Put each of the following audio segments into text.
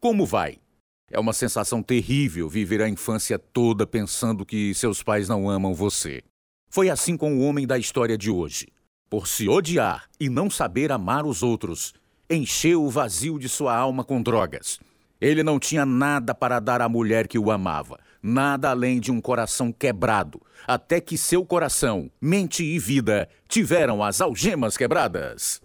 Como vai? É uma sensação terrível viver a infância toda pensando que seus pais não amam você. Foi assim com o homem da história de hoje. Por se odiar e não saber amar os outros, encheu o vazio de sua alma com drogas. Ele não tinha nada para dar à mulher que o amava, nada além de um coração quebrado, até que seu coração, mente e vida tiveram as algemas quebradas.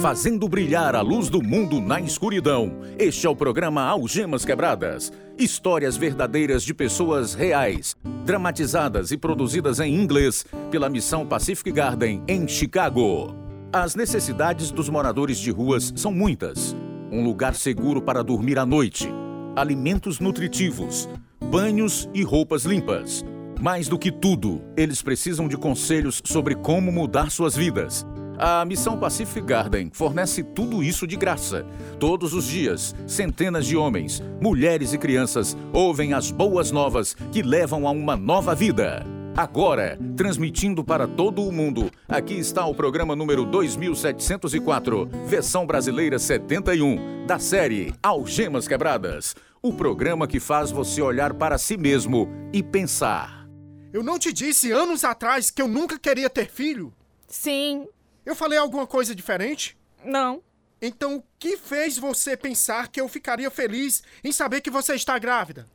Fazendo brilhar a luz do mundo na escuridão. Este é o programa Algemas Quebradas. Histórias verdadeiras de pessoas reais, dramatizadas e produzidas em inglês pela missão Pacific Garden em Chicago. As necessidades dos moradores de ruas são muitas: um lugar seguro para dormir à noite, alimentos nutritivos, banhos e roupas limpas. Mais do que tudo, eles precisam de conselhos sobre como mudar suas vidas a Missão Pacific Garden fornece tudo isso de graça. Todos os dias, centenas de homens, mulheres e crianças ouvem as boas novas que levam a uma nova vida. Agora, transmitindo para todo o mundo, aqui está o programa número 2704, versão brasileira 71, da série Algemas Quebradas. O programa que faz você olhar para si mesmo e pensar. Eu não te disse anos atrás que eu nunca queria ter filho? Sim, eu falei alguma coisa diferente? Não. Então, o que fez você pensar que eu ficaria feliz em saber que você está grávida?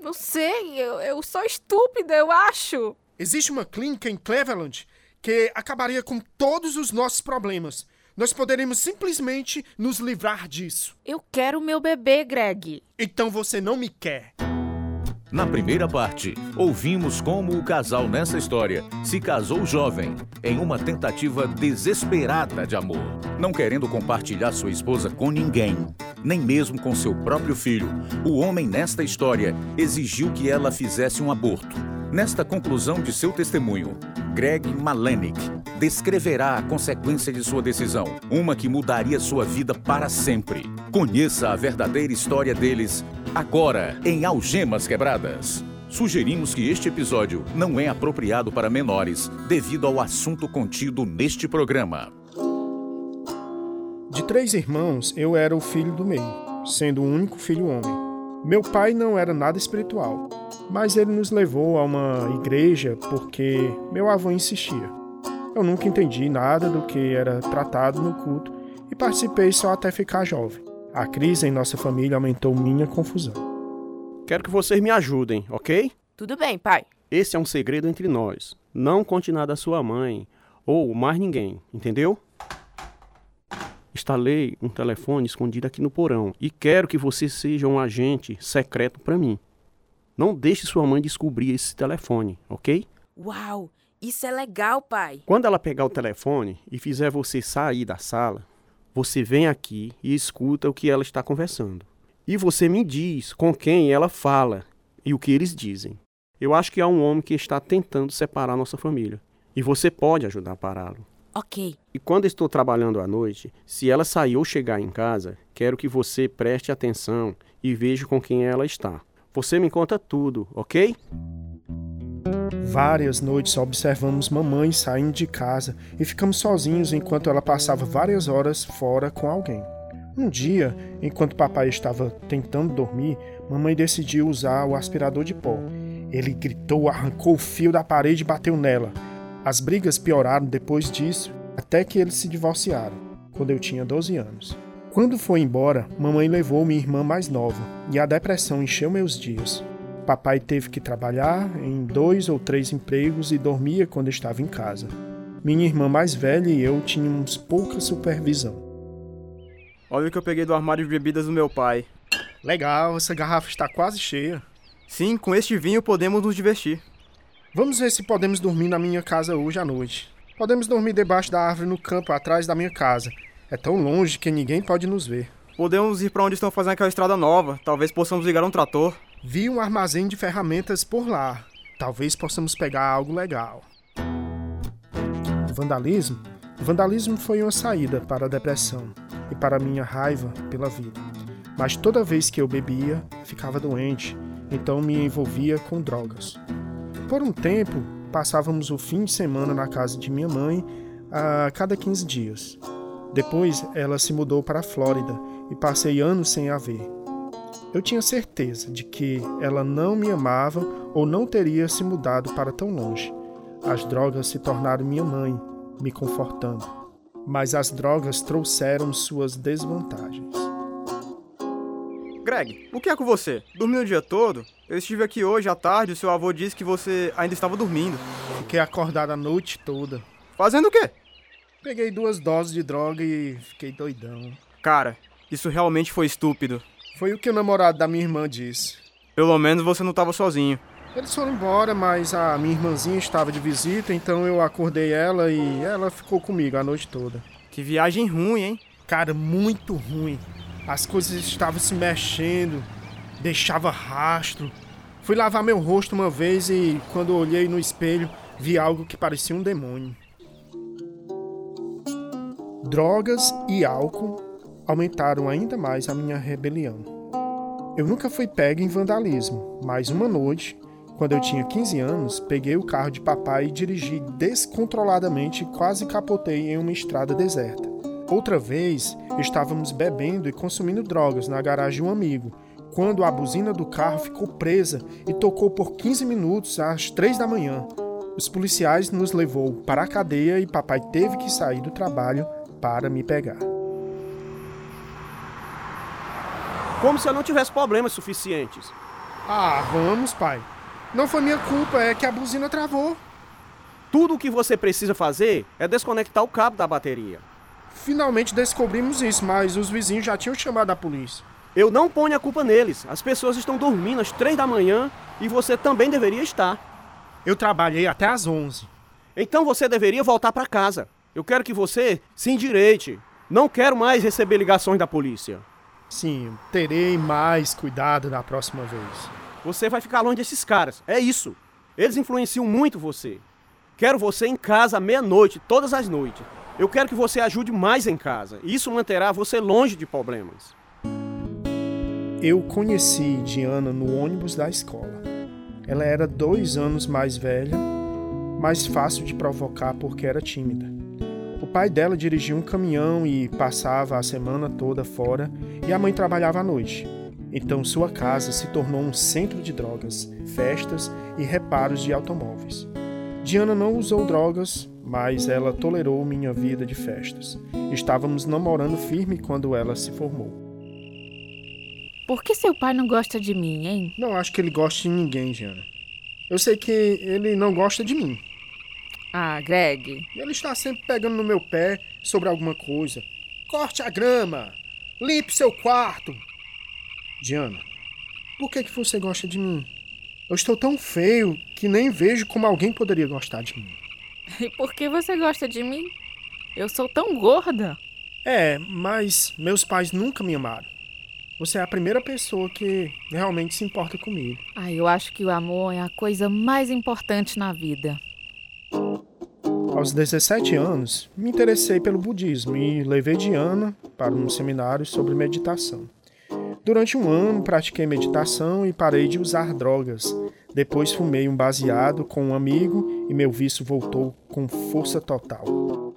Não sei, eu, eu sou estúpida, eu acho. Existe uma clínica em Cleveland que acabaria com todos os nossos problemas. Nós poderíamos simplesmente nos livrar disso. Eu quero meu bebê, Greg. Então você não me quer. Na primeira parte, ouvimos como o casal nessa história se casou jovem, em uma tentativa desesperada de amor, não querendo compartilhar sua esposa com ninguém, nem mesmo com seu próprio filho. O homem nesta história exigiu que ela fizesse um aborto. Nesta conclusão de seu testemunho, Greg Malenik descreverá a consequência de sua decisão, uma que mudaria sua vida para sempre. Conheça a verdadeira história deles agora em Algemas Quebradas. Sugerimos que este episódio não é apropriado para menores devido ao assunto contido neste programa. De três irmãos, eu era o filho do meio, sendo o único filho homem. Meu pai não era nada espiritual, mas ele nos levou a uma igreja porque meu avô insistia. Eu nunca entendi nada do que era tratado no culto e participei só até ficar jovem. A crise em nossa família aumentou minha confusão. Quero que vocês me ajudem, ok? Tudo bem, pai. Esse é um segredo entre nós. Não conte nada à sua mãe ou mais ninguém, entendeu? Instalei um telefone escondido aqui no porão e quero que você seja um agente secreto para mim. Não deixe sua mãe descobrir esse telefone, ok? Uau, isso é legal, pai. Quando ela pegar o telefone e fizer você sair da sala, você vem aqui e escuta o que ela está conversando. E você me diz com quem ela fala e o que eles dizem. Eu acho que há um homem que está tentando separar nossa família. E você pode ajudar a pará-lo. Ok. E quando estou trabalhando à noite, se ela sair ou chegar em casa, quero que você preste atenção e veja com quem ela está. Você me conta tudo, ok? Várias noites observamos mamãe saindo de casa e ficamos sozinhos enquanto ela passava várias horas fora com alguém. Um dia, enquanto papai estava tentando dormir, mamãe decidiu usar o aspirador de pó. Ele gritou, arrancou o fio da parede e bateu nela. As brigas pioraram depois disso, até que eles se divorciaram, quando eu tinha 12 anos. Quando foi embora, mamãe levou minha irmã mais nova, e a depressão encheu meus dias. Papai teve que trabalhar em dois ou três empregos e dormia quando estava em casa. Minha irmã mais velha e eu tínhamos pouca supervisão. Olha o que eu peguei do armário de bebidas do meu pai. Legal, essa garrafa está quase cheia. Sim, com este vinho podemos nos divertir. Vamos ver se podemos dormir na minha casa hoje à noite. Podemos dormir debaixo da árvore no campo atrás da minha casa. É tão longe que ninguém pode nos ver. Podemos ir para onde estão fazendo aquela estrada nova. Talvez possamos ligar um trator. Vi um armazém de ferramentas por lá. Talvez possamos pegar algo legal. Vandalismo? vandalismo foi uma saída para a depressão e para minha raiva pela vida. Mas toda vez que eu bebia, ficava doente, então me envolvia com drogas. Por um tempo, passávamos o fim de semana na casa de minha mãe a cada 15 dias. Depois ela se mudou para a Flórida e passei anos sem a ver. Eu tinha certeza de que ela não me amava ou não teria se mudado para tão longe. As drogas se tornaram minha mãe, me confortando. Mas as drogas trouxeram suas desvantagens. Greg, o que é com você? Dormiu o dia todo? Eu estive aqui hoje à tarde e seu avô disse que você ainda estava dormindo. Fiquei acordado a noite toda. Fazendo o quê? Peguei duas doses de droga e fiquei doidão. Cara, isso realmente foi estúpido. Foi o que o namorado da minha irmã disse. Pelo menos você não estava sozinho. Eles foram embora, mas a minha irmãzinha estava de visita, então eu acordei ela e ela ficou comigo a noite toda. Que viagem ruim, hein? Cara, muito ruim. As coisas estavam se mexendo, deixava rastro. Fui lavar meu rosto uma vez e, quando olhei no espelho, vi algo que parecia um demônio. Drogas e álcool aumentaram ainda mais a minha rebelião. Eu nunca fui pego em vandalismo, mas uma noite, quando eu tinha 15 anos, peguei o carro de papai e dirigi descontroladamente e quase capotei em uma estrada deserta. Outra vez, estávamos bebendo e consumindo drogas na garagem de um amigo, quando a buzina do carro ficou presa e tocou por 15 minutos às 3 da manhã. Os policiais nos levou para a cadeia e papai teve que sair do trabalho para me pegar. Como se eu não tivesse problemas suficientes. Ah, vamos, pai. Não foi minha culpa, é que a buzina travou. Tudo o que você precisa fazer é desconectar o cabo da bateria. Finalmente descobrimos isso, mas os vizinhos já tinham chamado a polícia. Eu não ponho a culpa neles. As pessoas estão dormindo às três da manhã e você também deveria estar. Eu trabalhei até às 11. Então você deveria voltar para casa. Eu quero que você se endireite. Não quero mais receber ligações da polícia. Sim, terei mais cuidado na próxima vez. Você vai ficar longe desses caras. É isso. Eles influenciam muito você. Quero você em casa à meia-noite, todas as noites. Eu quero que você ajude mais em casa. Isso manterá você longe de problemas. Eu conheci Diana no ônibus da escola. Ela era dois anos mais velha, mais fácil de provocar porque era tímida. O pai dela dirigia um caminhão e passava a semana toda fora, e a mãe trabalhava à noite. Então sua casa se tornou um centro de drogas, festas e reparos de automóveis. Diana não usou drogas, mas ela tolerou minha vida de festas. Estávamos namorando firme quando ela se formou. Por que seu pai não gosta de mim, hein? Não acho que ele goste de ninguém, Diana. Eu sei que ele não gosta de mim. Ah, Greg. Ele está sempre pegando no meu pé sobre alguma coisa. Corte a grama! Limpe seu quarto! Diana, por que, que você gosta de mim? Eu estou tão feio que nem vejo como alguém poderia gostar de mim. E por que você gosta de mim? Eu sou tão gorda. É, mas meus pais nunca me amaram. Você é a primeira pessoa que realmente se importa comigo. Ah, eu acho que o amor é a coisa mais importante na vida. Aos 17 anos, me interessei pelo budismo e levei Diana para um seminário sobre meditação. Durante um ano, pratiquei meditação e parei de usar drogas. Depois fumei um baseado com um amigo e meu vício voltou com força total.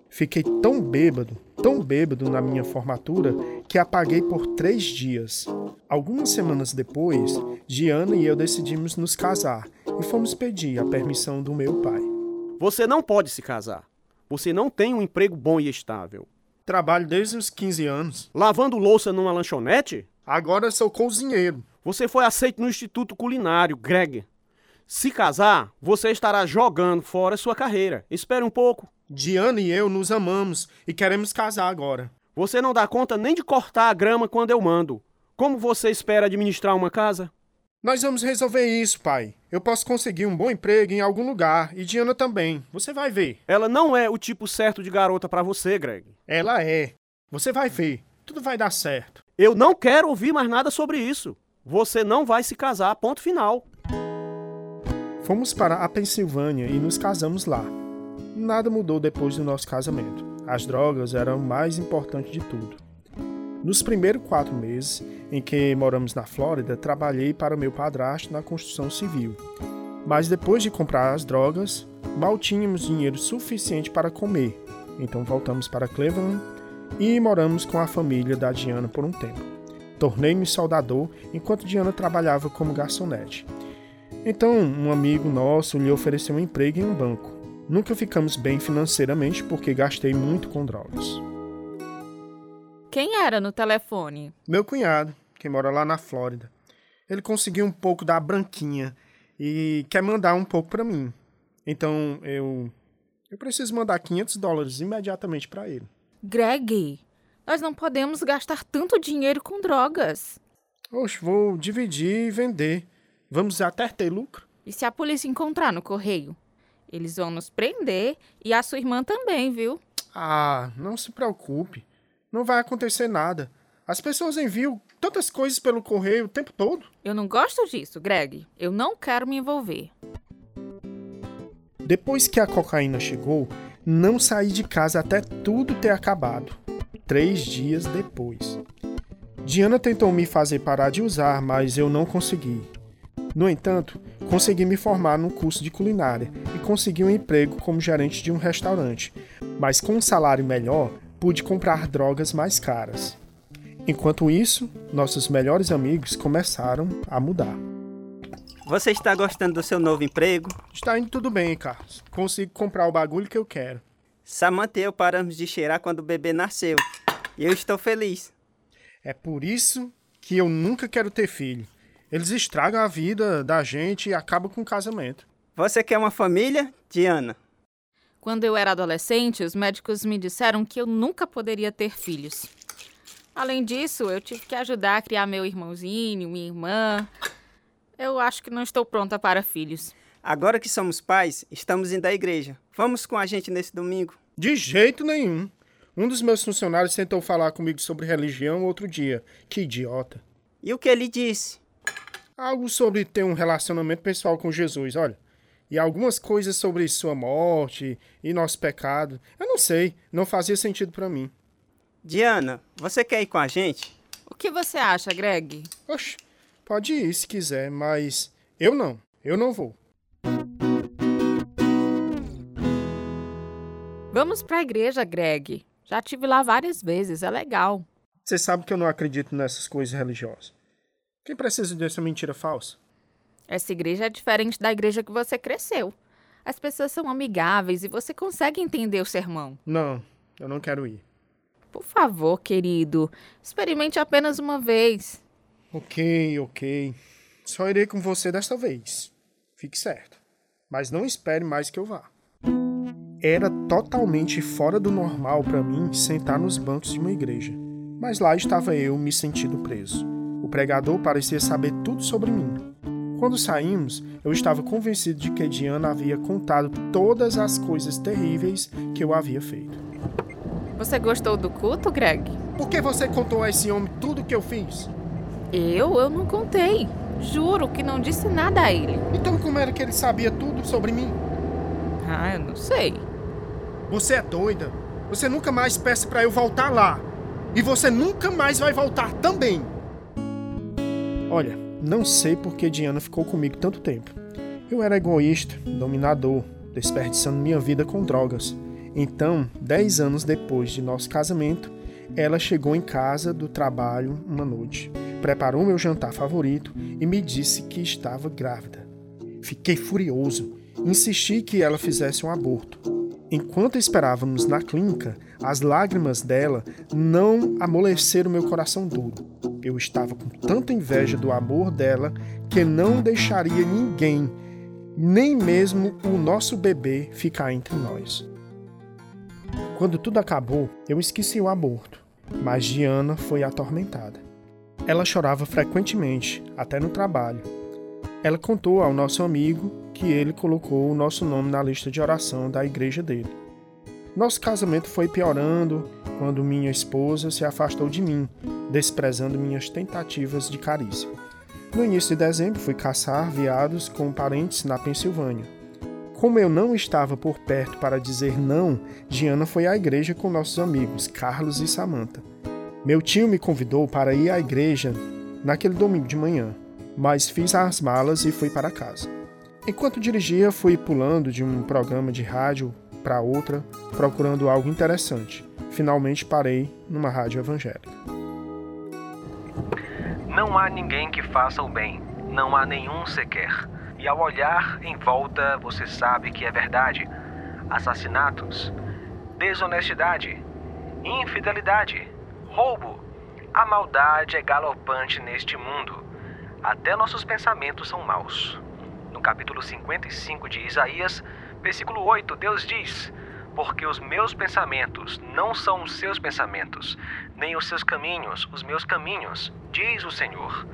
Fiquei tão bêbado, tão bêbado na minha formatura que apaguei por três dias. Algumas semanas depois, Diana e eu decidimos nos casar e fomos pedir a permissão do meu pai. Você não pode se casar. Você não tem um emprego bom e estável. Trabalho desde os 15 anos. Lavando louça numa lanchonete? Agora sou cozinheiro. Você foi aceito no Instituto Culinário, Greg. Se casar, você estará jogando fora sua carreira. Espere um pouco. Diana e eu nos amamos e queremos casar agora. Você não dá conta nem de cortar a grama quando eu mando. Como você espera administrar uma casa? Nós vamos resolver isso, pai. Eu posso conseguir um bom emprego em algum lugar e Diana também. Você vai ver. Ela não é o tipo certo de garota para você, Greg. Ela é. Você vai ver. Tudo vai dar certo. Eu não quero ouvir mais nada sobre isso. Você não vai se casar, ponto final. Fomos para a Pensilvânia e nos casamos lá. Nada mudou depois do nosso casamento. As drogas eram o mais importante de tudo. Nos primeiros quatro meses em que moramos na Flórida, trabalhei para o meu padrasto na construção civil. Mas depois de comprar as drogas, mal tínhamos dinheiro suficiente para comer. Então voltamos para Cleveland e moramos com a família da Diana por um tempo. Tornei-me soldador enquanto Diana trabalhava como garçonete. Então, um amigo nosso lhe ofereceu um emprego em um banco. Nunca ficamos bem financeiramente porque gastei muito com drogas. Quem era no telefone? Meu cunhado, que mora lá na Flórida. Ele conseguiu um pouco da branquinha e quer mandar um pouco para mim. Então, eu eu preciso mandar 500 dólares imediatamente para ele. Greg, nós não podemos gastar tanto dinheiro com drogas. Oxe, vou dividir e vender. Vamos até ter lucro. E se a polícia encontrar no correio? Eles vão nos prender e a sua irmã também, viu? Ah, não se preocupe. Não vai acontecer nada. As pessoas enviam tantas coisas pelo correio o tempo todo. Eu não gosto disso, Greg. Eu não quero me envolver. Depois que a cocaína chegou, não saí de casa até tudo ter acabado. Três dias depois. Diana tentou me fazer parar de usar, mas eu não consegui. No entanto, consegui me formar num curso de culinária e consegui um emprego como gerente de um restaurante, mas com um salário melhor, pude comprar drogas mais caras. Enquanto isso, nossos melhores amigos começaram a mudar. Você está gostando do seu novo emprego? Está indo tudo bem, Carlos. Consigo comprar o bagulho que eu quero. Samantha e eu paramos de cheirar quando o bebê nasceu. E eu estou feliz. É por isso que eu nunca quero ter filho. Eles estragam a vida da gente e acabam com o casamento. Você quer uma família, Diana? Quando eu era adolescente, os médicos me disseram que eu nunca poderia ter filhos. Além disso, eu tive que ajudar a criar meu irmãozinho, minha irmã. Eu acho que não estou pronta para filhos. Agora que somos pais, estamos indo à igreja. Vamos com a gente nesse domingo? De jeito nenhum. Um dos meus funcionários tentou falar comigo sobre religião outro dia. Que idiota. E o que ele disse? Algo sobre ter um relacionamento pessoal com Jesus, olha. E algumas coisas sobre sua morte e nosso pecado. Eu não sei, não fazia sentido para mim. Diana, você quer ir com a gente? O que você acha, Greg? Oxe, Pode ir se quiser, mas eu não. Eu não vou. Vamos para a igreja, Greg. Já tive lá várias vezes, é legal. Você sabe que eu não acredito nessas coisas religiosas. Quem precisa dessa mentira falsa? Essa igreja é diferente da igreja que você cresceu. As pessoas são amigáveis e você consegue entender o sermão. Não, eu não quero ir. Por favor, querido, experimente apenas uma vez. Ok, ok. Só irei com você desta vez. Fique certo. Mas não espere mais que eu vá. Era totalmente fora do normal para mim sentar nos bancos de uma igreja. Mas lá estava eu me sentindo preso. O pregador parecia saber tudo sobre mim. Quando saímos, eu estava convencido de que Diana havia contado todas as coisas terríveis que eu havia feito. Você gostou do culto, Greg? Por que você contou a esse homem tudo o que eu fiz? Eu? Eu não contei. Juro que não disse nada a ele. Então como era que ele sabia tudo sobre mim? Ah, eu não sei. Você é doida. Você nunca mais peça para eu voltar lá. E você nunca mais vai voltar também. Olha, não sei por que Diana ficou comigo tanto tempo. Eu era egoísta, dominador, desperdiçando minha vida com drogas. Então, dez anos depois de nosso casamento, ela chegou em casa do trabalho uma noite preparou meu jantar favorito e me disse que estava grávida. Fiquei furioso. Insisti que ela fizesse um aborto. Enquanto esperávamos na clínica, as lágrimas dela não amoleceram meu coração duro. Eu estava com tanta inveja do amor dela que não deixaria ninguém, nem mesmo o nosso bebê, ficar entre nós. Quando tudo acabou, eu esqueci o aborto, mas Diana foi atormentada. Ela chorava frequentemente, até no trabalho. Ela contou ao nosso amigo que ele colocou o nosso nome na lista de oração da igreja dele. Nosso casamento foi piorando quando minha esposa se afastou de mim, desprezando minhas tentativas de carícia. No início de dezembro, fui caçar veados com parentes na Pensilvânia. Como eu não estava por perto para dizer não, Diana foi à igreja com nossos amigos Carlos e Samantha. Meu tio me convidou para ir à igreja naquele domingo de manhã, mas fiz as malas e fui para casa. Enquanto dirigia, fui pulando de um programa de rádio para outra, procurando algo interessante. Finalmente parei numa rádio evangélica. Não há ninguém que faça o bem, não há nenhum sequer. E ao olhar em volta, você sabe que é verdade. Assassinatos, desonestidade, infidelidade, roubo. A maldade é galopante neste mundo. Até nossos pensamentos são maus. No capítulo 55 de Isaías, versículo 8, Deus diz: Porque os meus pensamentos não são os seus pensamentos, nem os seus caminhos, os meus caminhos, diz o Senhor.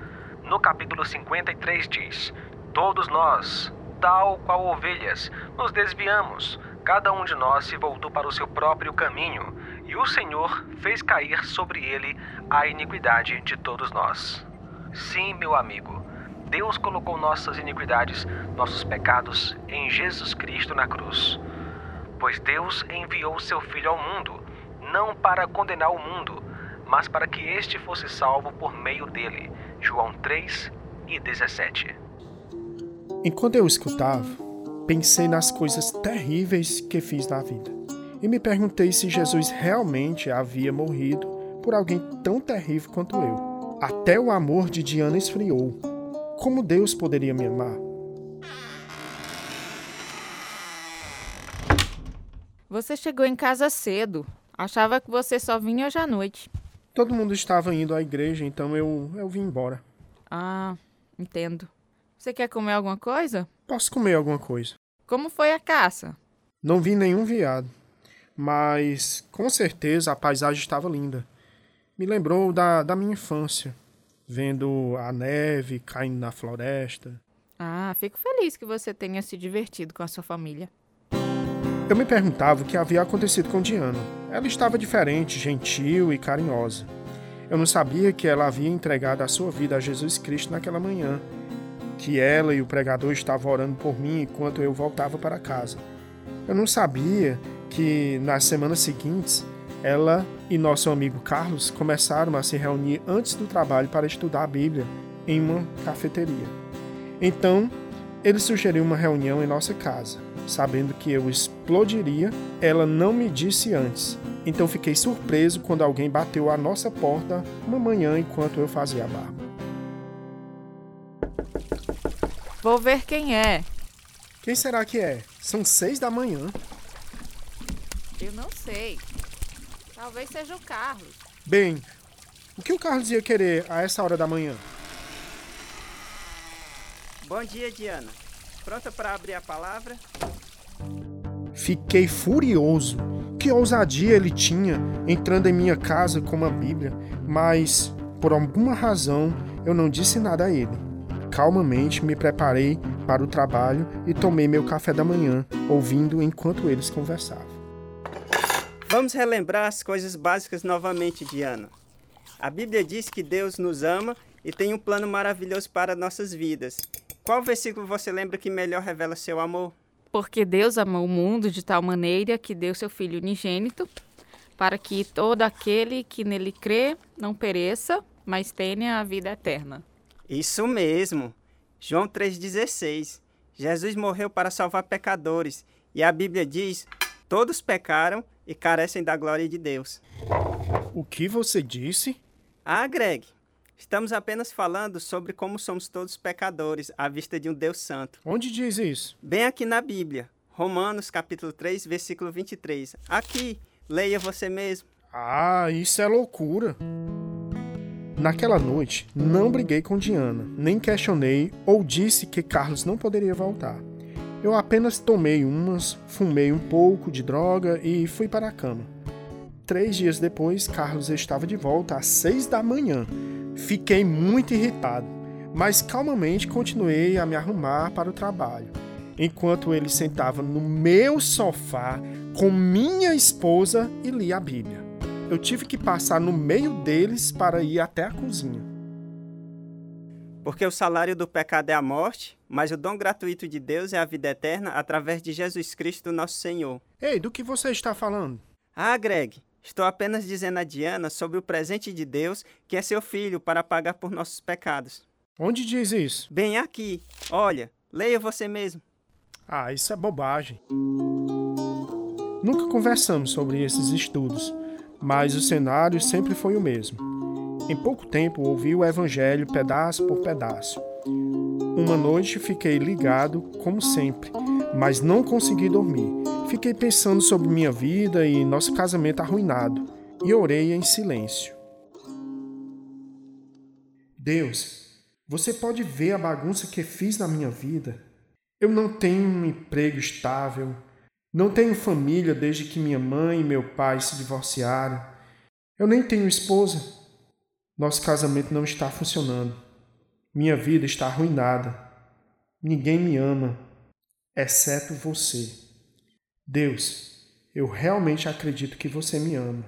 No capítulo 53 diz: Todos nós, tal qual ovelhas, nos desviamos, cada um de nós se voltou para o seu próprio caminho, e o Senhor fez cair sobre ele a iniquidade de todos nós. Sim, meu amigo, Deus colocou nossas iniquidades, nossos pecados em Jesus Cristo na cruz. Pois Deus enviou seu Filho ao mundo, não para condenar o mundo, mas para que este fosse salvo por meio dele. João 3 e 17. Enquanto eu escutava, pensei nas coisas terríveis que fiz na vida. E me perguntei se Jesus realmente havia morrido por alguém tão terrível quanto eu. Até o amor de Diana esfriou. Como Deus poderia me amar? Você chegou em casa cedo. Achava que você só vinha hoje à noite. Todo mundo estava indo à igreja, então eu, eu vim embora. Ah, entendo. Você quer comer alguma coisa? Posso comer alguma coisa. Como foi a caça? Não vi nenhum veado, mas com certeza a paisagem estava linda me lembrou da, da minha infância, vendo a neve caindo na floresta. Ah, fico feliz que você tenha se divertido com a sua família. Eu me perguntava o que havia acontecido com Diana. Ela estava diferente, gentil e carinhosa. Eu não sabia que ela havia entregado a sua vida a Jesus Cristo naquela manhã, que ela e o pregador estavam orando por mim enquanto eu voltava para casa. Eu não sabia que nas semanas seguintes ela e nosso amigo Carlos começaram a se reunir antes do trabalho para estudar a Bíblia em uma cafeteria. Então, ele sugeriu uma reunião em nossa casa. Sabendo que eu explodiria, ela não me disse antes. Então fiquei surpreso quando alguém bateu à nossa porta uma manhã enquanto eu fazia a barba. Vou ver quem é. Quem será que é? São seis da manhã. Eu não sei. Talvez seja o Carlos. Bem, o que o Carlos ia querer a essa hora da manhã? Bom dia, Diana. Pronta para abrir a palavra? Fiquei furioso. Que ousadia ele tinha entrando em minha casa com uma Bíblia, mas por alguma razão eu não disse nada a ele. Calmamente me preparei para o trabalho e tomei meu café da manhã, ouvindo enquanto eles conversavam. Vamos relembrar as coisas básicas novamente, Diana. A Bíblia diz que Deus nos ama e tem um plano maravilhoso para nossas vidas. Qual versículo você lembra que melhor revela seu amor? Porque Deus amou o mundo de tal maneira que deu seu Filho unigênito, para que todo aquele que nele crê não pereça, mas tenha a vida eterna. Isso mesmo. João 3,16. Jesus morreu para salvar pecadores. E a Bíblia diz: todos pecaram e carecem da glória de Deus. O que você disse? Ah, Greg, estamos apenas falando sobre como somos todos pecadores à vista de um Deus santo. Onde diz isso? Bem aqui na Bíblia, Romanos capítulo 3, versículo 23. Aqui, leia você mesmo. Ah, isso é loucura. Naquela noite, não briguei com Diana, nem questionei ou disse que Carlos não poderia voltar. Eu apenas tomei umas, fumei um pouco de droga e fui para a cama. Três dias depois, Carlos estava de volta às seis da manhã. Fiquei muito irritado, mas calmamente continuei a me arrumar para o trabalho, enquanto ele sentava no meu sofá com minha esposa e lia a Bíblia. Eu tive que passar no meio deles para ir até a cozinha. Porque o salário do pecado é a morte, mas o dom gratuito de Deus é a vida eterna através de Jesus Cristo, nosso Senhor. Ei, do que você está falando? Ah, Greg, estou apenas dizendo a Diana sobre o presente de Deus, que é seu filho, para pagar por nossos pecados. Onde diz isso? Bem aqui. Olha, Leia você mesmo. Ah, isso é bobagem. Nunca conversamos sobre esses estudos, mas o cenário sempre foi o mesmo. Em pouco tempo ouvi o Evangelho pedaço por pedaço. Uma noite fiquei ligado, como sempre, mas não consegui dormir. Fiquei pensando sobre minha vida e nosso casamento arruinado, e orei em silêncio. Deus, você pode ver a bagunça que fiz na minha vida? Eu não tenho um emprego estável, não tenho família desde que minha mãe e meu pai se divorciaram. Eu nem tenho esposa. Nosso casamento não está funcionando. Minha vida está arruinada. Ninguém me ama, exceto você. Deus, eu realmente acredito que você me ama.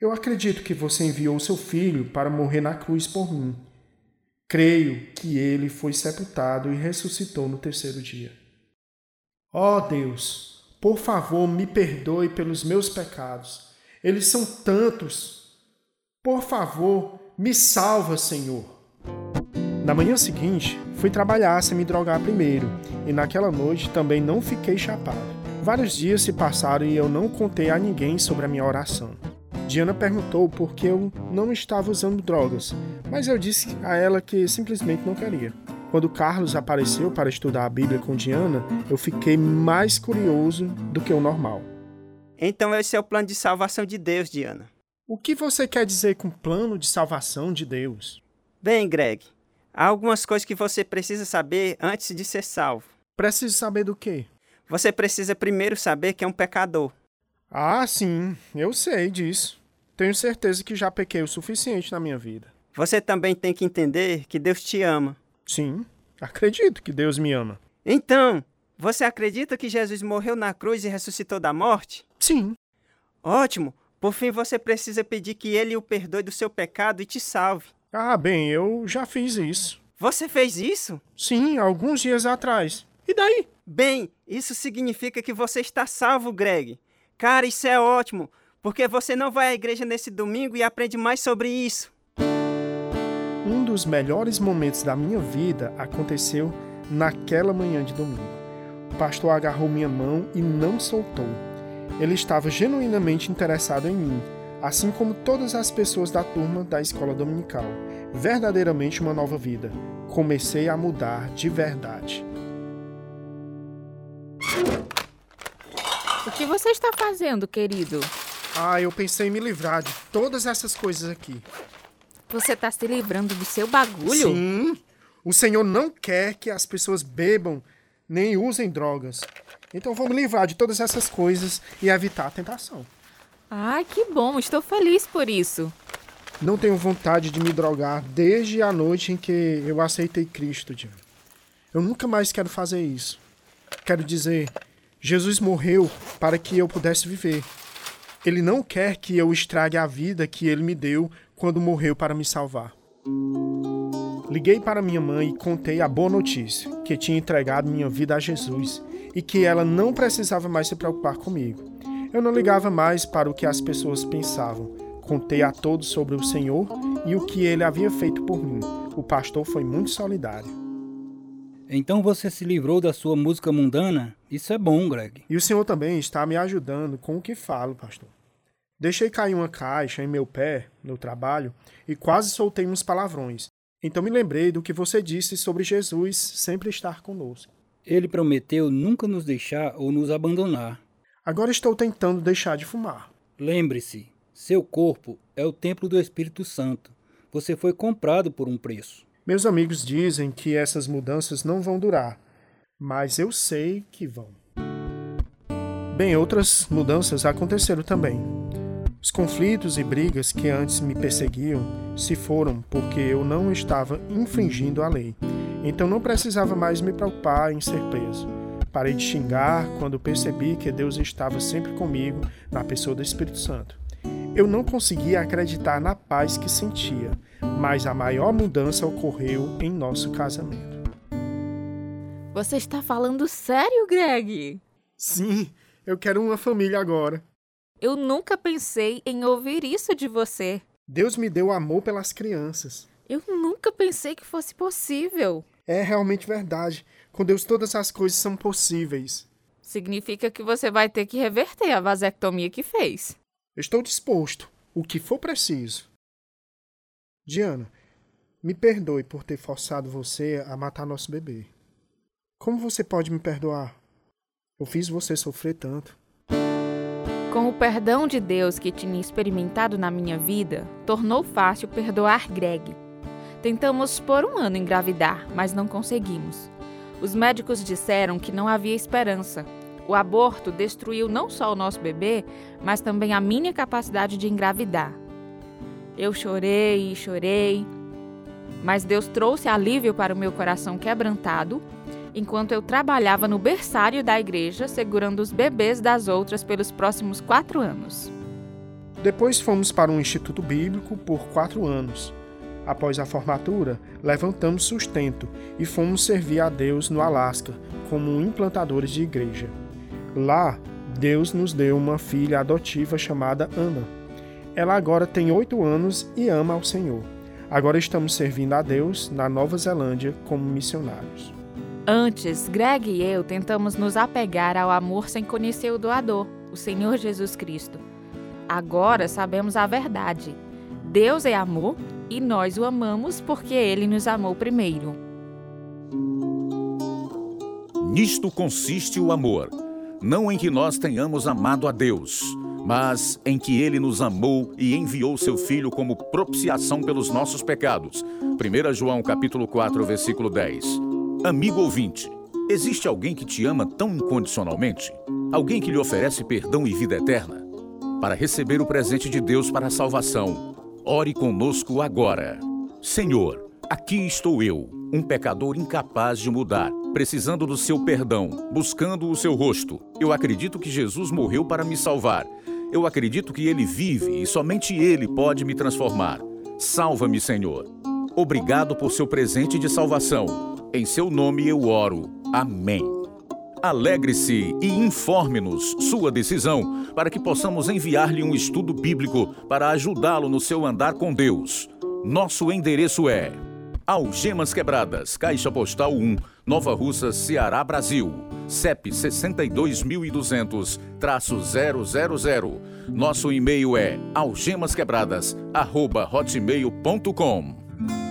Eu acredito que você enviou seu filho para morrer na cruz por mim. Creio que ele foi sepultado e ressuscitou no terceiro dia. Ó oh Deus, por favor, me perdoe pelos meus pecados. Eles são tantos. Por favor, me salva, Senhor. Na manhã seguinte, fui trabalhar sem me drogar primeiro, e naquela noite também não fiquei chapado. Vários dias se passaram e eu não contei a ninguém sobre a minha oração. Diana perguntou por que eu não estava usando drogas, mas eu disse a ela que simplesmente não queria. Quando Carlos apareceu para estudar a Bíblia com Diana, eu fiquei mais curioso do que o normal. Então esse é o plano de salvação de Deus, Diana. O que você quer dizer com plano de salvação de Deus? Bem, Greg, há algumas coisas que você precisa saber antes de ser salvo. Preciso saber do quê? Você precisa primeiro saber que é um pecador. Ah, sim, eu sei disso. Tenho certeza que já pequei o suficiente na minha vida. Você também tem que entender que Deus te ama Sim, acredito que Deus me ama. Então, você acredita que Jesus morreu na cruz e ressuscitou da morte? Sim. Ótimo! Por fim, você precisa pedir que ele o perdoe do seu pecado e te salve. Ah, bem, eu já fiz isso. Você fez isso? Sim, alguns dias atrás. E daí? Bem, isso significa que você está salvo, Greg. Cara, isso é ótimo, porque você não vai à igreja nesse domingo e aprende mais sobre isso. Um dos melhores momentos da minha vida aconteceu naquela manhã de domingo. O pastor agarrou minha mão e não soltou. Ele estava genuinamente interessado em mim, assim como todas as pessoas da turma da escola dominical. Verdadeiramente uma nova vida. Comecei a mudar de verdade. O que você está fazendo, querido? Ah, eu pensei em me livrar de todas essas coisas aqui. Você está se livrando do seu bagulho? Sim. O Senhor não quer que as pessoas bebam nem usem drogas. Então me livrar de todas essas coisas e evitar a tentação. Ai, que bom. Estou feliz por isso. Não tenho vontade de me drogar desde a noite em que eu aceitei Cristo, Diana. Eu nunca mais quero fazer isso. Quero dizer, Jesus morreu para que eu pudesse viver. Ele não quer que eu estrague a vida que ele me deu quando morreu para me salvar. Liguei para minha mãe e contei a boa notícia, que tinha entregado minha vida a Jesus e que ela não precisava mais se preocupar comigo. Eu não ligava mais para o que as pessoas pensavam. Contei a todos sobre o Senhor e o que ele havia feito por mim. O pastor foi muito solidário. Então você se livrou da sua música mundana? Isso é bom, Greg. E o Senhor também está me ajudando com o que falo, pastor. Deixei cair uma caixa em meu pé, no trabalho, e quase soltei uns palavrões. Então me lembrei do que você disse sobre Jesus sempre estar conosco. Ele prometeu nunca nos deixar ou nos abandonar. Agora estou tentando deixar de fumar. Lembre-se, seu corpo é o templo do Espírito Santo. Você foi comprado por um preço. Meus amigos dizem que essas mudanças não vão durar, mas eu sei que vão. Bem, outras mudanças aconteceram também. Os conflitos e brigas que antes me perseguiam se foram porque eu não estava infringindo a lei. Então não precisava mais me preocupar em ser preso. Parei de xingar quando percebi que Deus estava sempre comigo na pessoa do Espírito Santo. Eu não conseguia acreditar na paz que sentia, mas a maior mudança ocorreu em nosso casamento. Você está falando sério, Greg? Sim, eu quero uma família agora. Eu nunca pensei em ouvir isso de você. Deus me deu amor pelas crianças. Eu nunca pensei que fosse possível. É realmente verdade. Com Deus todas as coisas são possíveis. Significa que você vai ter que reverter a vasectomia que fez. Estou disposto, o que for preciso. Diana, me perdoe por ter forçado você a matar nosso bebê. Como você pode me perdoar? Eu fiz você sofrer tanto. Com o perdão de Deus que tinha experimentado na minha vida, tornou fácil perdoar Greg. Tentamos por um ano engravidar, mas não conseguimos. Os médicos disseram que não havia esperança. O aborto destruiu não só o nosso bebê, mas também a minha capacidade de engravidar. Eu chorei e chorei, mas Deus trouxe alívio para o meu coração quebrantado enquanto eu trabalhava no berçário da igreja segurando os bebês das outras pelos próximos quatro anos. Depois fomos para um instituto bíblico por quatro anos. Após a formatura, levantamos sustento e fomos servir a Deus no Alasca como implantadores de igreja. Lá, Deus nos deu uma filha adotiva chamada Ana. Ela agora tem oito anos e ama ao Senhor. Agora estamos servindo a Deus na Nova Zelândia como missionários. Antes, Greg e eu tentamos nos apegar ao amor sem conhecer o doador, o Senhor Jesus Cristo. Agora sabemos a verdade. Deus é amor e nós o amamos porque ele nos amou primeiro. Nisto consiste o amor, não em que nós tenhamos amado a Deus, mas em que ele nos amou e enviou seu filho como propiciação pelos nossos pecados. 1 João capítulo 4, versículo 10. Amigo ouvinte, existe alguém que te ama tão incondicionalmente? Alguém que lhe oferece perdão e vida eterna? Para receber o presente de Deus para a salvação, ore conosco agora. Senhor, aqui estou eu, um pecador incapaz de mudar, precisando do seu perdão, buscando o seu rosto. Eu acredito que Jesus morreu para me salvar. Eu acredito que ele vive e somente ele pode me transformar. Salva-me, Senhor. Obrigado por seu presente de salvação. Em seu nome eu oro. Amém. Alegre-se e informe-nos sua decisão para que possamos enviar-lhe um estudo bíblico para ajudá-lo no seu andar com Deus. Nosso endereço é Algemas Quebradas, Caixa Postal 1, Nova Russa, Ceará, Brasil. CEP 62200-000. Nosso e-mail é algemasquebradas@hotmail.com.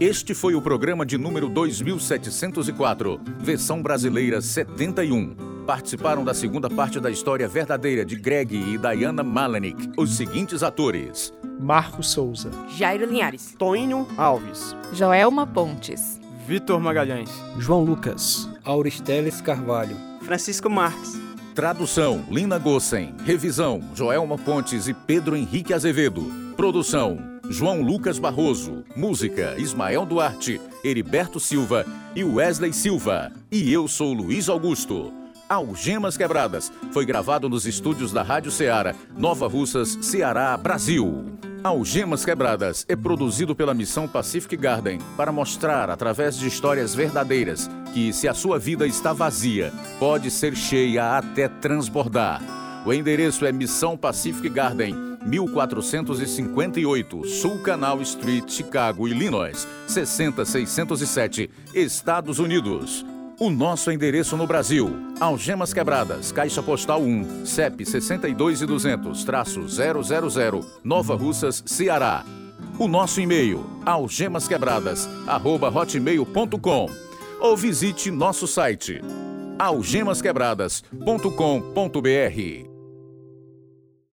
Este foi o programa de número 2704, versão brasileira 71. Participaram da segunda parte da história verdadeira de Greg e Diana Malenik os seguintes atores: Marcos Souza, Jairo Linhares, Toínio Alves, Joelma Pontes, Vitor Magalhães, João Lucas, Auristeles Carvalho, Francisco Marques. Tradução: Lina Gossen. Revisão: Joelma Pontes e Pedro Henrique Azevedo. Produção: João Lucas Barroso. Música: Ismael Duarte, Heriberto Silva e Wesley Silva. E eu sou Luiz Augusto. Algemas Quebradas foi gravado nos estúdios da Rádio Ceará, Nova Russas, Ceará, Brasil. Algemas Quebradas é produzido pela Missão Pacific Garden para mostrar, através de histórias verdadeiras, que se a sua vida está vazia, pode ser cheia até transbordar. O endereço é Missão Pacific Garden, 1458, Sul Canal Street, Chicago, Illinois, 60607, Estados Unidos. O nosso endereço no Brasil: Algemas Quebradas, Caixa Postal 1, CEP 62200-000, Nova Russas, Ceará. O nosso e-mail: algemasquebradas@hotmail.com ou visite nosso site algemasquebradas.com.br.